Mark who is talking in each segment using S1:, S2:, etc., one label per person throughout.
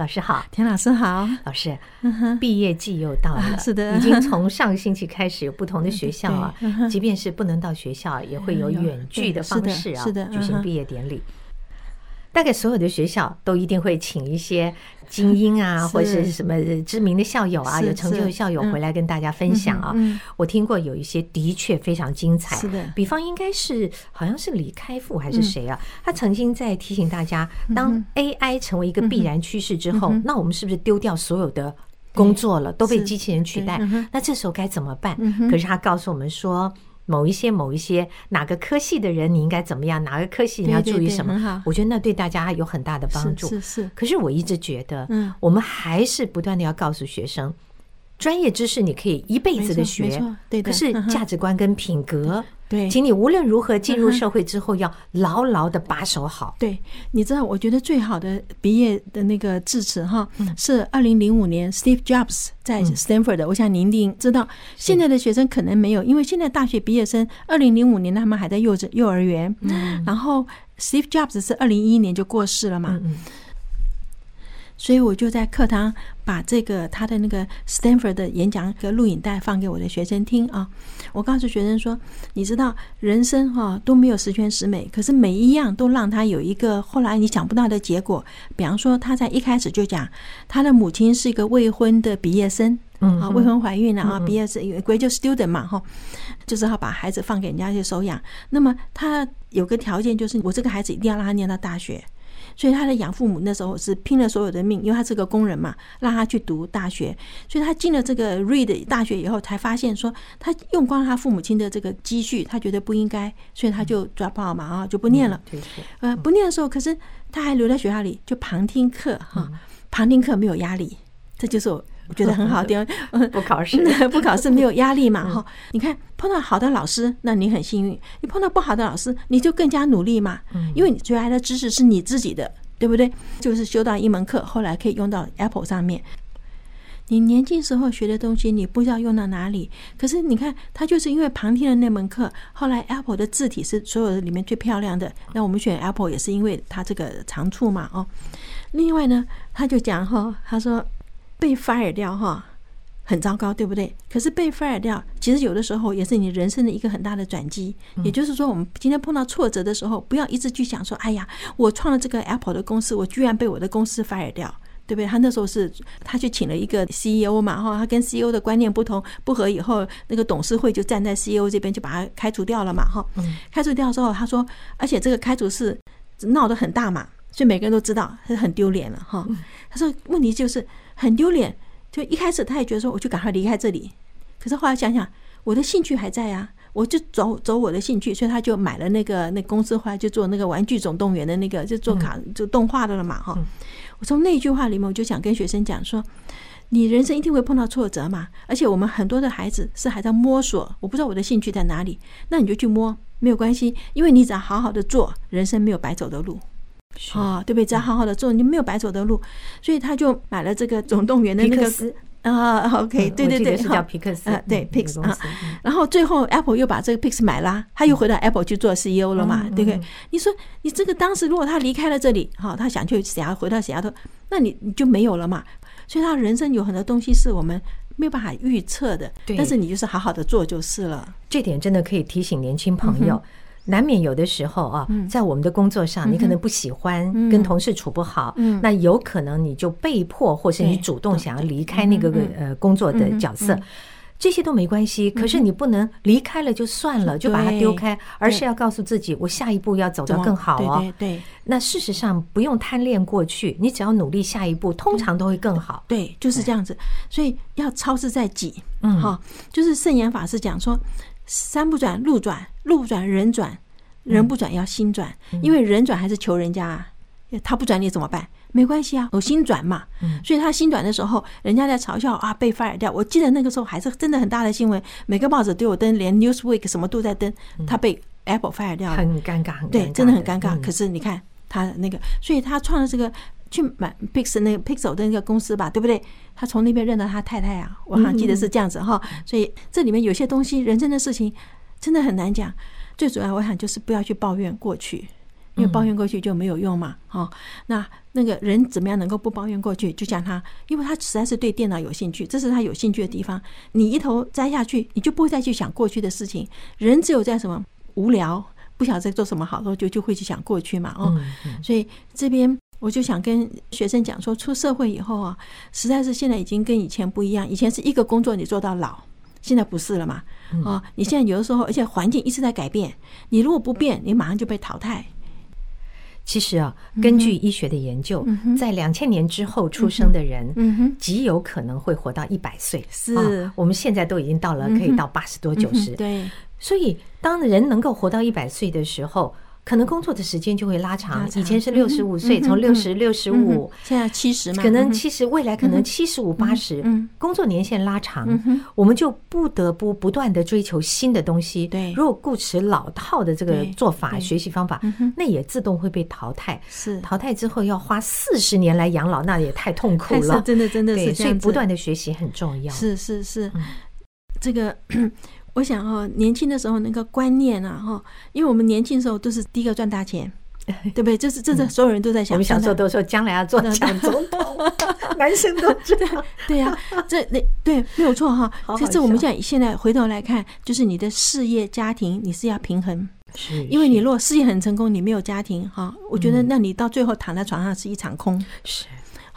S1: 老师好，
S2: 田老师好，
S1: 老师，毕业季又到了，
S2: 啊、是的，
S1: 已经从上个星期开始有不同的学校啊，即便是不能到学校，也会有远距的方式啊，
S2: 是的，
S1: 举行毕业典礼。大概所有的学校都一定会请一些精英啊，或者是什么知名的校友啊，有成就的校友回来跟大家分享啊。我听过有一些的确非常精彩，
S2: 是的。
S1: 比方应该是好像是李开复还是谁啊？他曾经在提醒大家，当 AI 成为一个必然趋势之后，那我们是不是丢掉所有的工作了，都被机器人取代？那这时候该怎么办？可是他告诉我们说。某一些某一些哪个科系的人，你应该怎么样？哪个科系你要注意什么？我觉得那对大家有很大的帮助。
S2: 是是。
S1: 可是我一直觉得，嗯，我们还是不断的要告诉学生，专业知识你可以一辈子的学，对。可是价值观跟品格。对，请你无论如何进入社会之后，要牢牢的把守好。
S2: 对，你知道，我觉得最好的毕业的那个致辞哈，是二零零五年 Steve Jobs 在 Stanford 的。我想您一定知道，现在的学生可能没有，因为现在大学毕业生二零零五年他们还在幼稚幼儿园，然后 Steve Jobs 是二零一一年就过世了嘛。所以我就在课堂把这个他的那个 Stanford 的演讲和录影带放给我的学生听啊。我告诉学生说，你知道人生哈都没有十全十美，可是每一样都让他有一个后来你想不到的结果。比方说他在一开始就讲，他的母亲是一个未婚的毕业生，啊，未婚怀孕了啊，毕业生 graduate student 嘛哈，就是要把孩子放给人家去收养。那么他有个条件就是，我这个孩子一定要让他念到大学。所以他的养父母那时候是拼了所有的命，因为他是个工人嘛，让他去读大学。所以他进了这个 Reed 大学以后，才发现说他用光了他父母亲的这个积蓄，他觉得不应该，所以他就 drop out 嘛啊，就不念了。呃，不念的时候，可是他还留在学校里就旁听课哈，旁听课没有压力，这就是我。我觉得很好，点
S1: 不考试，
S2: 不考试没有压力嘛哈。你看碰到好的老师，那你很幸运；你碰到不好的老师，你就更加努力嘛。因为你学来的知识是你自己的，对不对？就是修到一门课，后来可以用到 Apple 上面。你年轻时候学的东西，你不知道用到哪里。可是你看，他就是因为旁听的那门课，后来 Apple 的字体是所有的里面最漂亮的。那我们选 Apple 也是因为它这个长处嘛哦。另外呢，他就讲哈，他说。被 fire 掉哈，很糟糕，对不对？可是被 fire 掉，其实有的时候也是你人生的一个很大的转机。也就是说，我们今天碰到挫折的时候，不要一直去想说：“哎呀，我创了这个 Apple 的公司，我居然被我的公司 fire 掉，对不对？”他那时候是他去请了一个 CEO 嘛，哈，他跟 CEO 的观念不同不合，以后那个董事会就站在 CEO 这边，就把他开除掉了嘛，哈。开除掉之后，他说：“而且这个开除是闹得很大嘛，所以每个人都知道，他很丢脸了，哈。”他说：“问题就是。”很丢脸，就一开始他也觉得说，我就赶快离开这里。可是后来想想，我的兴趣还在啊，我就走走我的兴趣，所以他就买了那个那公司，后来就做那个《玩具总动员》的那个，就做卡就动画的了嘛哈。我从那句话里面，我就想跟学生讲说，你人生一定会碰到挫折嘛，而且我们很多的孩子是还在摸索，我不知道我的兴趣在哪里，那你就去摸，没有关系，因为你只要好好的做，人生没有白走的路。哦，对不对？只要好好的做，你没有白走的路。所以他就买了这个总动员的那个啊，OK，对对对，
S1: 是叫皮克斯，
S2: 对 Pix 啊。然后最后 Apple 又把这个 Pix 买了，他又回到 Apple 去做 CEO 了嘛，对不对？你说你这个当时如果他离开了这里，哈，他想去想要回到西雅图，那你你就没有了嘛。所以他人生有很多东西是我们没有办法预测的，但是你就是好好的做就是了。
S1: 这点真的可以提醒年轻朋友。难免有的时候啊，在我们的工作上，你可能不喜欢跟同事处不好，那有可能你就被迫，或是你主动想要离开那个呃工作的角色。这些都没关系，可是你不能离开了就算了，就把它丢开，而是要告诉自己，我下一步要走得更好哦。
S2: 对对。
S1: 那事实上不用贪恋过去，你只要努力，下一步通常都会更好。
S2: 对，就是这样子。所以要超之在己。嗯，好，就是圣严法师讲说，山不转路转，路不转人转，人不转要心转，因为人转还是求人家啊，他不转你怎么办？没关系啊，有心转嘛。所以他心转的时候，人家在嘲笑啊，被 fire 掉。我记得那个时候还是真的很大的新闻，每个报纸都有登，连 Newsweek 什么都在登，他被 Apple fire 掉了，
S1: 很尴尬，很尴尬，
S2: 对，真的很尴尬。可是你看他那个，所以他创了这个去买 Pixel 那个 Pixel 的那个公司吧，对不对？他从那边认到他太太啊，我好像记得是这样子哈。所以这里面有些东西，人生的事情真的很难讲。最主要，我想就是不要去抱怨过去。因为抱怨过去就没有用嘛，哦，那那个人怎么样能够不抱怨过去？就像他，因为他实在是对电脑有兴趣，这是他有兴趣的地方。你一头栽下去，你就不会再去想过去的事情。人只有在什么无聊，不晓得在做什么好，就就会去想过去嘛，哦。所以这边我就想跟学生讲说，出社会以后啊，实在是现在已经跟以前不一样。以前是一个工作你做到老，现在不是了嘛，啊，你现在有的时候，而且环境一直在改变，你如果不变，你马上就被淘汰。
S1: 其实啊，根据医学的研究，在两千年之后出生的人，极有可能会活到一百岁。
S2: 是，
S1: 我们现在都已经到了可以到八十多、九十。
S2: 对，
S1: 所以当人能够活到一百岁的时候，可能工作的时间就会拉长，以前是六十五岁，从六十六十五，
S2: 现在七十嘛，
S1: 可能七十，未来可能七十五八十，工作年限拉长，我们就不得不不断的追求新的东西。
S2: 对，
S1: 如果固持老套的这个做法、学习方法，那也自动会被淘汰。
S2: 是，
S1: 淘汰之后要花四十年来养老，那也太痛苦了。
S2: 真的，真的是。
S1: 所以不断的学习很重要。
S2: 是是是，这个。我想哈，年轻的时候那个观念啊哈，因为我们年轻的时候都是第一个赚大钱，对不对？就是这是所有人都在想，
S1: 我们小时候都说将来要做当总统，男生都这样。
S2: 对呀，这那对没有错哈。其实我们现在现在回头来看，就是你的事业家庭你是要平衡，
S1: 是
S2: 因为你如果事业很成功，你没有家庭哈，我觉得那你到最后躺在床上是一场空。
S1: 是。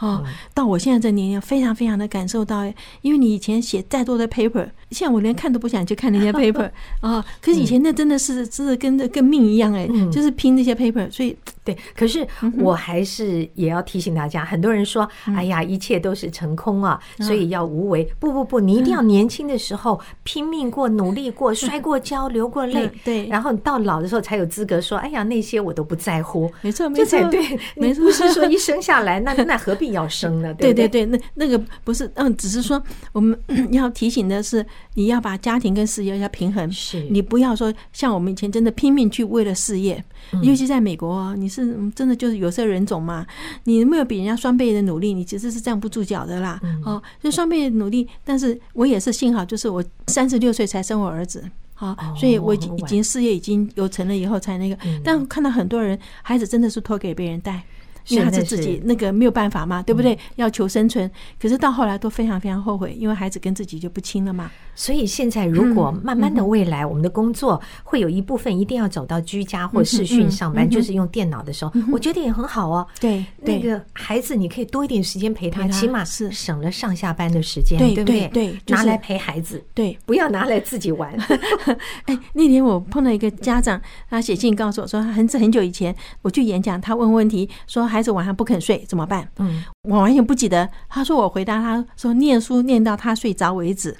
S2: 哦，到我现在这年龄，非常非常的感受到，因为你以前写再多的 paper，现在我连看都不想去看那些 paper 啊。可是以前那真的是，真的跟这跟命一样哎，就是拼那些 paper。所以
S1: 对，可是我还是也要提醒大家，很多人说，哎呀，一切都是成空啊，所以要无为。不不不，你一定要年轻的时候拼命过、努力过、摔过跤、流过泪，
S2: 对，
S1: 然后你到老的时候才有资格说，哎呀，那些我都不在乎。
S2: 没错，没错，
S1: 对，没错。不是说一生下来，那那何必？要生呢，对
S2: 对？对，那那个不是，嗯，只是说我们 要提醒的是，你要把家庭跟事业要平衡，
S1: 是。
S2: 你不要说像我们以前真的拼命去为了事业，尤其在美国，你是真的就是有色人种嘛，你没有比人家双倍的努力，你其实是站不住脚的啦。哦，就双倍的努力，但是我也是幸好，就是我三十六岁才生我儿子，好，所以我已经已经事业已经有成了以后才那个，但看到很多人孩子真的是托给别人带。因为他是自己那个没有办法嘛，对不对？要求生存，可是到后来都非常非常后悔，因为孩子跟自己就不亲了嘛。
S1: 所以现在如果慢慢的未来，我们的工作会有一部分一定要走到居家或视讯上班，就是用电脑的时候，我觉得也很好哦。
S2: 对，
S1: 那个孩子你可以多一点时间陪他，起码是省了上下班的时间，对不对？
S2: 对，
S1: 拿来陪孩子，
S2: 对，
S1: 不要拿来自己玩。
S2: 哎，那天我碰到一个家长，他写信告诉我说，很很久以前我去演讲，他问问题说。孩子晚上不肯睡怎么办？嗯，我完全不记得。他说我回答他说，念书念到他睡着为止。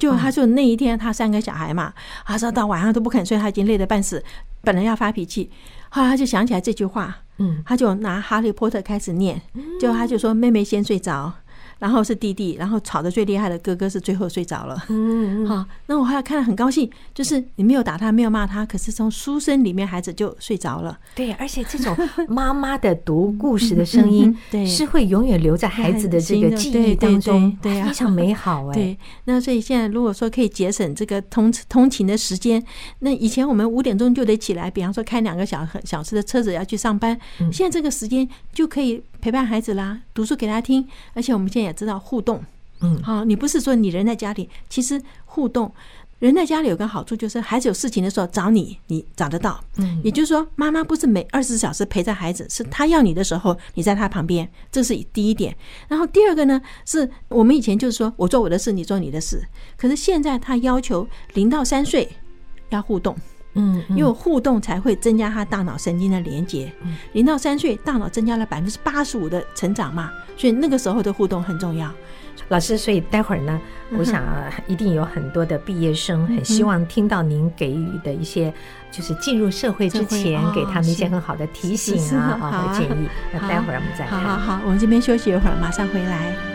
S2: 就他就那一天他三个小孩嘛，他说到晚上都不肯睡，他已经累得半死，本来要发脾气，后来他就想起来这句话，嗯，他就拿哈利波特开始念，就他就说妹妹先睡着。然后是弟弟，然后吵得最厉害的哥哥是最后睡着了。嗯嗯，好，那我后来看了很高兴，就是你没有打他，没有骂他，可是从书声里面孩子就睡着了。
S1: 对，而且这种妈妈的读故事的声音，对，是会永远留在孩子的这个记忆当中，对，非常美好哎。
S2: 对，那所以现在如果说可以节省这个通通勤的时间，那以前我们五点钟就得起来，比方说开两个小小时的车子要去上班，现在这个时间就可以。陪伴孩子啦，读书给他听，而且我们现在也知道互动，嗯，好，你不是说你人在家里，其实互动，人在家里有个好处，就是孩子有事情的时候找你，你找得到。嗯，也就是说，妈妈不是每二十四小时陪着孩子，是他要你的时候，你在他旁边，这是第一点。然后第二个呢，是我们以前就是说我做我的事，你做你的事。可是现在他要求零到三岁要互动，嗯，因为互动才会增加他大脑神经的连接。零到三岁大脑增加了百分之八十五的成长嘛，所以那个时候的互动很重要。
S1: 老师，所以待会儿呢，我想一定有很多的毕业生很希望听到您给予的一些，就是进入社会之前给他们一些很好的提醒啊，和建议。那待会儿我们再看。
S2: 好好好，我们这边休息一会儿，马上回来。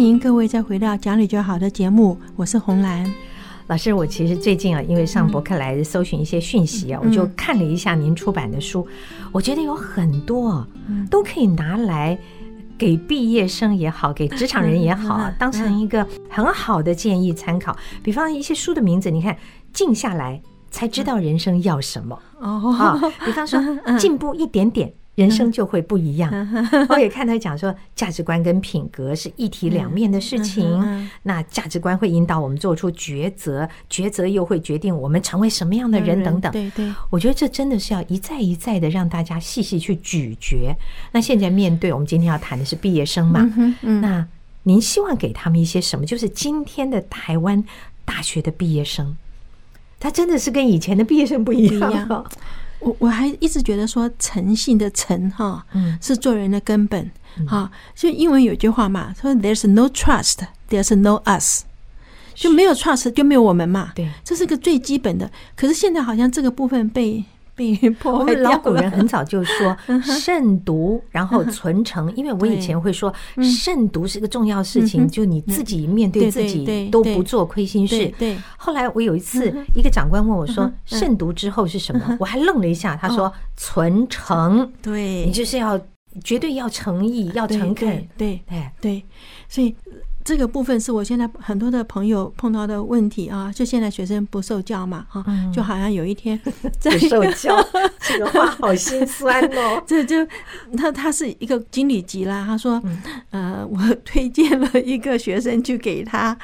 S2: 欢迎各位再回到讲理就好的节目，我是红兰。
S1: 老师，我其实最近啊，因为上博客来搜寻一些讯息啊，我就看了一下您出版的书，我觉得有很多都可以拿来给毕业生也好，给职场人也好，当成一个很好的建议参考。比方一些书的名字，你看，静下来才知道人生要什么哦。比方说，进步一点点。人生就会不一样。我也看他讲说，价值观跟品格是一体两面的事情。那价值观会引导我们做出抉择，抉择又会决定我们成为什么样的人等等。对对，我觉得这真的是要一再一再的让大家细细去咀嚼。那现在面对我们今天要谈的是毕业生嘛？那您希望给他们一些什么？就是今天的台湾大学的毕业生，他真的是跟以前的毕业生不一样。
S2: 我我还一直觉得说诚信的诚哈，是做人的根本哈。就英文有句话嘛，说 There's no trust, there's no us，就没有 trust 就没有我们嘛。对，这是个最基本的。可是现在好像这个部分被。
S1: 我们老古人很早就说 慎独，然后存诚。因为我以前会说慎独是个重要事情，就你自己面对自己都不做亏心事。对。后来我有一次，一个长官问我说：“慎独之后是什么？”我还愣了一下。他说：“存诚。”对，你就是要绝对要诚意，要诚恳。
S2: 对，对，对。所以。这个部分是我现在很多的朋友碰到的问题啊，就现在学生不受教嘛，哈，就好像有一天
S1: 在受教，这个话好心酸哦。
S2: 这就他他是一个经理级啦，他说，呃，我推荐了一个学生去给他，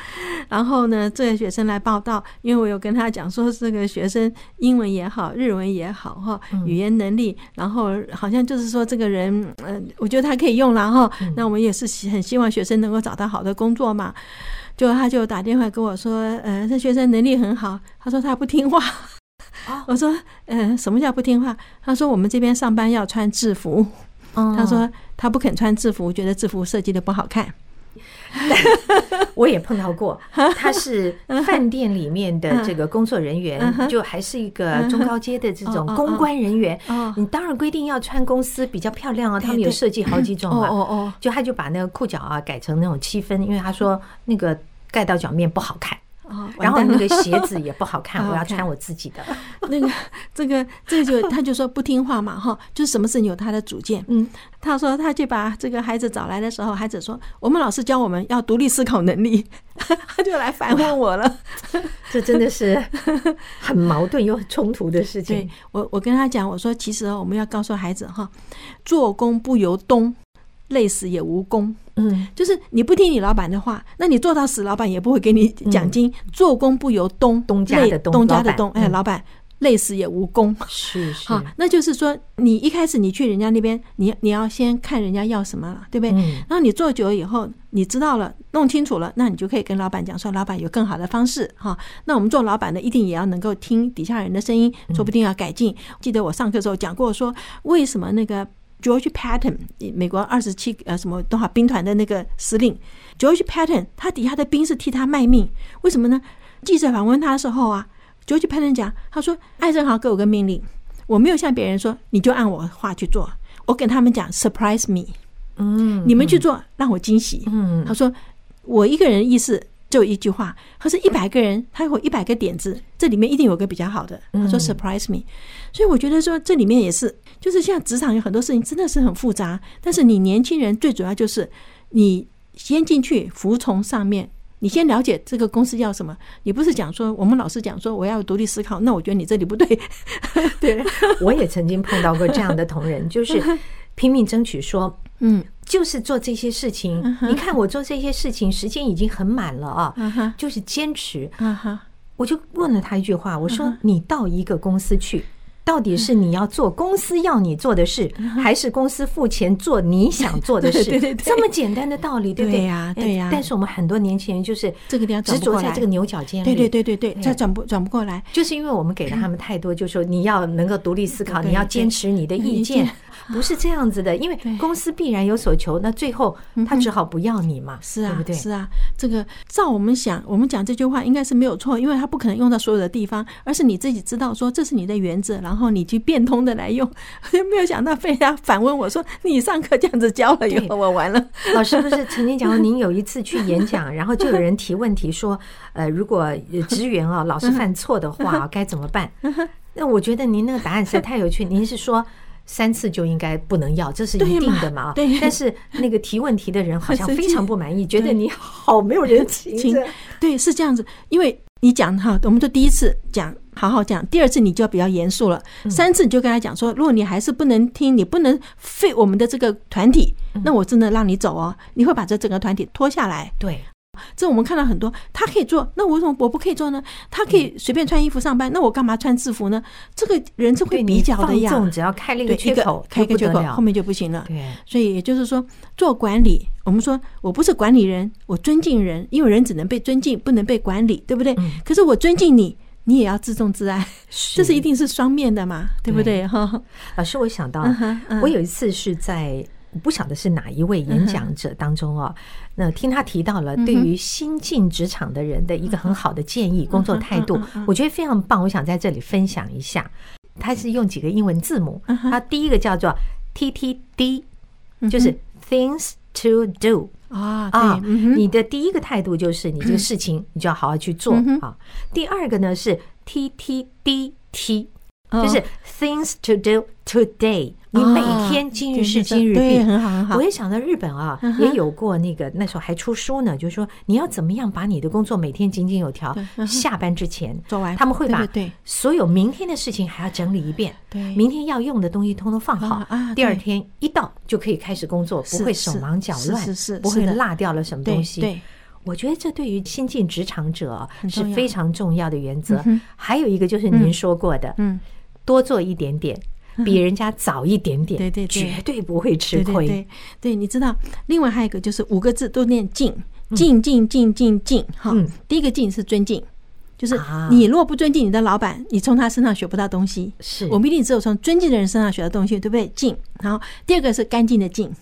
S2: 然后呢，这个学生来报道，因为我有跟他讲说，这个学生英文也好，日文也好，哈，语言能力，然后好像就是说这个人，嗯，我觉得他可以用了哈。那我们也是很希望学生能够找到好的工。工作嘛，就他就打电话跟我说，呃，这学生能力很好。他说他不听话。我说，呃，什么叫不听话？他说我们这边上班要穿制服。他说他不肯穿制服，觉得制服设计的不好看。
S1: 我也碰到过，他是饭店里面的这个工作人员，就还是一个中高阶的这种公关人员。你当然规定要穿公司比较漂亮啊，他们有设计好几种嘛。就他就把那个裤脚啊改成那种七分，因为他说那个盖到脚面不好看。然后那个鞋子也不好看，我要穿我自己的。
S2: 那个这个这个就他就说不听话嘛，哈，就是什么事情有他的主见。嗯，他说他就把这个孩子找来的时候，孩子说我们老师教我们要独立思考能力，他就来反问我了。
S1: 这真的是很矛盾又很冲突的事情。
S2: 我我跟他讲，我说其实我们要告诉孩子哈，做工不由东，累死也无功。嗯，就是你不听你老板的话，那你做到死，老板也不会给你奖金。做工不由东，
S1: 东家的东，
S2: 东家的东，哎，老板累死也无功。
S1: 是是，
S2: 好，那就是说，你一开始你去人家那边，你你要先看人家要什么了，对不对？然后你做久了以后，你知道了，弄清楚了，那你就可以跟老板讲说，老板有更好的方式哈。那我们做老板的一定也要能够听底下人的声音，说不定要改进。记得我上课的时候讲过，说为什么那个。George Patton，美国二十七呃什么多少兵团的那个司令，George Patton，他底下的兵是替他卖命，为什么呢？记者访问他的时候啊，George Patton 讲，他说艾森豪给我个命令，我没有向别人说，你就按我话去做，我跟他们讲 surprise me，嗯，你们去做让我惊喜，嗯，他说我一个人意思。就一句话，他说一百个人，他有一百个点子，这里面一定有个比较好的。他说 surprise me，所以我觉得说这里面也是，就是像职场有很多事情真的是很复杂，但是你年轻人最主要就是你先进去服从上面你先了解这个公司要什么，你不是讲说我们老师讲说我要独立思考，那我觉得你这里不对。
S1: 对，我也曾经碰到过这样的同仁，就是拼命争取说，嗯，就是做这些事情。你看我做这些事情时间已经很满了啊，就是坚持。我就问了他一句话，我说：“你到一个公司去。”到底是你要做公司要你做的事，还是公司付钱做你想做的事？对对对，这么简单的道理，对不对？呀？对呀。但是我们很多年轻人就是这个地方执着在这个牛角尖里，
S2: 对对对对对，再转不转不过来，
S1: 就是因为我们给了他们太多，就是说你要能够独立思考，你要坚持你的意见，不是这样子的。因为公司必然有所求，那最后他只好不要你嘛，
S2: 是啊，
S1: 对不对？
S2: 是啊，这个照我们想，我们讲这句话应该是没有错，因为他不可能用到所有的地方，而是你自己知道说这是你的原则，然后你去变通。的来用，没有想到被人家反问我说：“你上课这样子教了以后，我完了。”
S1: 老师不是曾经讲过，您有一次去演讲，然后就有人提问题说：“呃，如果职员啊老是犯错的话，该怎么办？”那我觉得您那个答案实在太有趣。您是说三次就应该不能要，这是一定的嘛？对。但是那个提问题的人好像非常不满意，觉得你好没有人情。
S2: 对，是这样子，因为你讲哈，我们就第一次讲。好好讲，第二次你就要比较严肃了。三次你就跟他讲说，如果你还是不能听，你不能废我们的这个团体，那我真的让你走哦。你会把这整个团体拖下来。
S1: 对，
S2: 这我们看到很多，他可以做，那为什么我不可以做呢？他可以随便穿衣服上班，那我干嘛穿制服呢？这个人是会比较的呀。
S1: 只要开了一个缺口，
S2: 开一个缺口，后面就不行了。对，所以也就是说，做管理，我们说我不是管理人，我尊敬人，因为人只能被尊敬，不能被管理，对不对？可是我尊敬你。你也要自重自爱，这是一定是双面的嘛，对不对？哈，
S1: 老师，我想到，我有一次是在我不晓得是哪一位演讲者当中哦，那听他提到了对于新进职场的人的一个很好的建议，工作态度，我觉得非常棒，我想在这里分享一下。他是用几个英文字母，他第一个叫做 TTD，就是 Things to Do。啊啊！你的第一个态度就是你这个事情，你就要好好去做啊。第二个呢是 T T D T，就是 Things to do today。你每天今日事今日毕，很好很好。我也想到日本啊，也有过那个那时候还出书呢，就是说你要怎么样把你的工作每天井井有条，下班之前做完。他们会把所有明天的事情还要整理一遍，对，明天要用的东西通通放好，第二天一到就可以开始工作，不会手忙脚乱，是是，不会落掉了什么东西。对，我觉得这对于新进职场者是非常重要的原则。还有一个就是您说过的，嗯，多做一点点。比人家早一点点，对对，绝对不会吃亏。对，
S2: 对，你知道，另外还有一个就是五个字都念敬，敬敬敬敬敬。哈，第一个敬是尊敬，就是你如果不尊敬你的老板，你从他身上学不到东西。是我们一定只有从尊敬的人身上学到东西，对不对？敬。然后第二个是干净的净。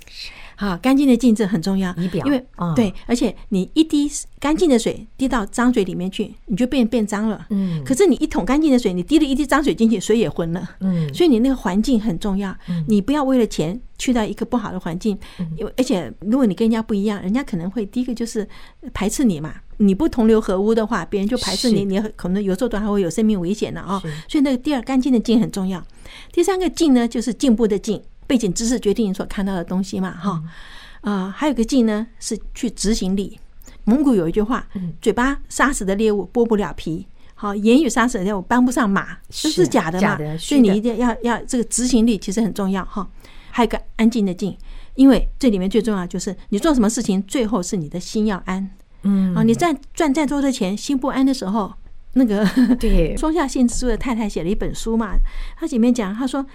S2: 好，干净的净这很重要，仪表，因为对，而且你一滴干净的水滴到脏水里面去，你就变变脏了。嗯，可是你一桶干净的水，你滴了一滴脏水进去，水也浑了。嗯，所以你那个环境很重要。你不要为了钱去到一个不好的环境，因为而且如果你跟人家不一样，人家可能会第一个就是排斥你嘛。你不同流合污的话，别人就排斥你，你可能有时候都还会有生命危险的啊。所以那个第二干净的净很重要。第三个进呢，就是进步的进。背景知识决定你所看到的东西嘛，哈，啊，还有个劲呢，是去执行力。蒙古有一句话：“嘴巴杀死的猎物剥不了皮，好，言语杀死的猎物搬不上马。”这是假的嘛？所以你一定要要这个执行力其实很重要哈。还有个安静的静，因为这里面最重要就是你做什么事情，最后是你的心要安。嗯，啊，你赚赚再多的钱，心不安的时候，那个对 松下幸之助的太太写了一本书嘛，他里面讲，他说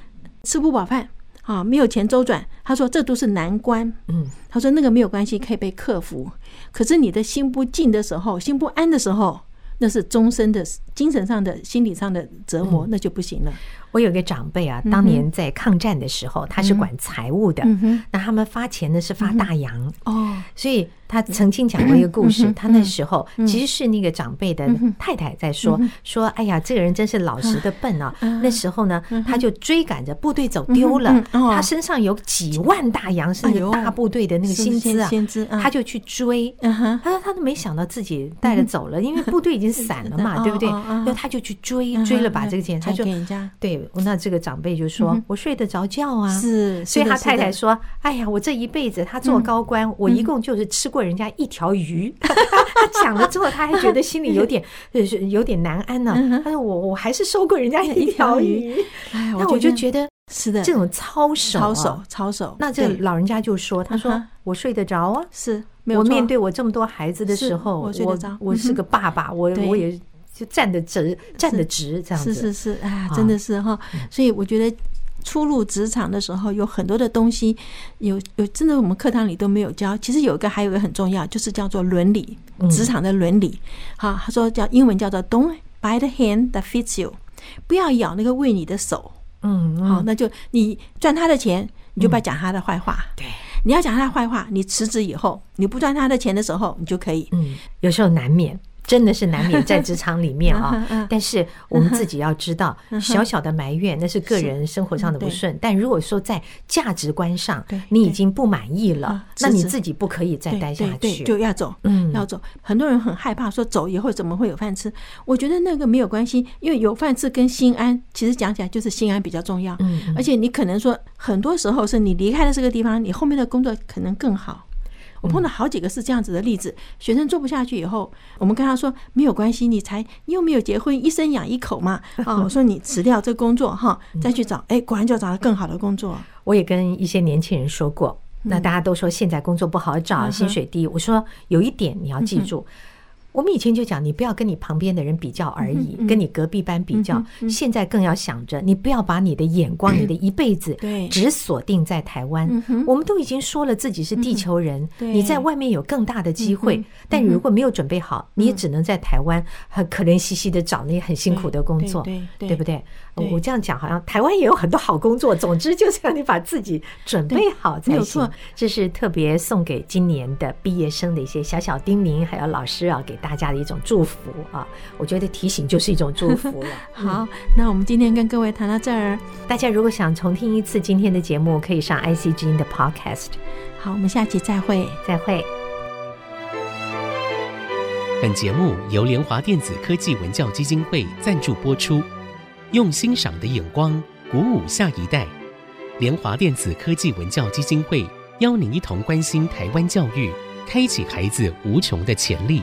S2: 吃不饱饭。啊，没有钱周转，他说这都是难关。嗯，他说那个没有关系，可以被克服。可是你的心不静的时候，心不安的时候，那是终身的精神上的、心理上的折磨，那就不行了。
S1: 我有个长辈啊，当年在抗战的时候，他是管财务的，那他们发钱呢是发大洋。哦，所以。他曾经讲过一个故事，他那时候其实是那个长辈的太太在说说，哎呀，这个人真是老实的笨啊！那时候呢，他就追赶着部队走丢了，他身上有几万大洋，是那个大部队的那个薪资啊，他就去追。他说他都没想到自己带着走了，因为部队已经散了嘛，对不对？那他就去追，追了把这个钱，他就对，那这个长辈就说：“我睡得着觉啊。”是，所以他太太说：“哎呀，我这一辈子他做高官，我一共就是吃过。”人家一条鱼。他讲了之后，他还觉得心里有点 有点难安呢、啊。他说：“我我还是收过人家一条鱼。”哎，那我就觉得
S2: 是的，
S1: 这种操守、
S2: 操守、操守。
S1: 那这老人家就说：“他说我睡得着啊，
S2: 是
S1: 我面对我这么多孩子的时候，我我我是个爸爸，我我也。”就站得直，站得直，这样子
S2: 是是是，啊，真的是哈。所以我觉得初入职场的时候，有很多的东西，有有真的我们课堂里都没有教。其实有一个还有一个很重要，就是叫做伦理，职场的伦理。好，他说叫英文叫做 Don't bite the hand that feeds you，不要咬那个喂你的手。嗯，好，那就你赚他的钱，你就不要讲他的坏话。对，你要讲他的坏话，你辞职以后，你不赚他的钱的时候，你就可以。嗯，
S1: 有时候难免。真的是难免在职场里面啊，但是我们自己要知道，小小的埋怨那是个人生活上的不顺。但如果说在价值观上，你已经不满意了，那你自己不可以再待下去，
S2: 就要走，嗯，要走。很多人很害怕说走。以后怎么会有饭吃？我觉得那个没有关系，因为有饭吃跟心安，其实讲起来就是心安比较重要。嗯，而且你可能说很多时候是你离开了这个地方，你后面的工作可能更好。我碰到好几个是这样子的例子，学生做不下去以后，我们跟他说没有关系，你才你又没有结婚，一生养一口嘛。啊，我说你辞掉这工作哈，再去找，哎，果然就找到更好的工作。
S1: 我也跟一些年轻人说过，那大家都说现在工作不好找，薪水低。我说有一点你要记住。我们以前就讲，你不要跟你旁边的人比较而已，跟你隔壁班比较。现在更要想着，你不要把你的眼光，你的一辈子只锁定在台湾。我们都已经说了自己是地球人，你在外面有更大的机会，但如果没有准备好，你也只能在台湾很可怜兮兮的找那些很辛苦的工作，对不对？我这样讲好像台湾也有很多好工作。总之就是要你把自己准备好才行。这是特别送给今年的毕业生的一些小小叮咛，还有老师啊给大家的一种祝福啊，我觉得提醒就是一种祝福了。
S2: 好，那我们今天跟各位谈到这儿，
S1: 大家如果想重听一次今天的节目，可以上 IC 之音的 Podcast。
S2: 好，我们下期再会，
S1: 再会。
S3: 本节目由联华电子科技文教基金会赞助播出，用欣赏的眼光鼓舞下一代。联华电子科技文教基金会邀您一同关心台湾教育。开启孩子无穷的潜力。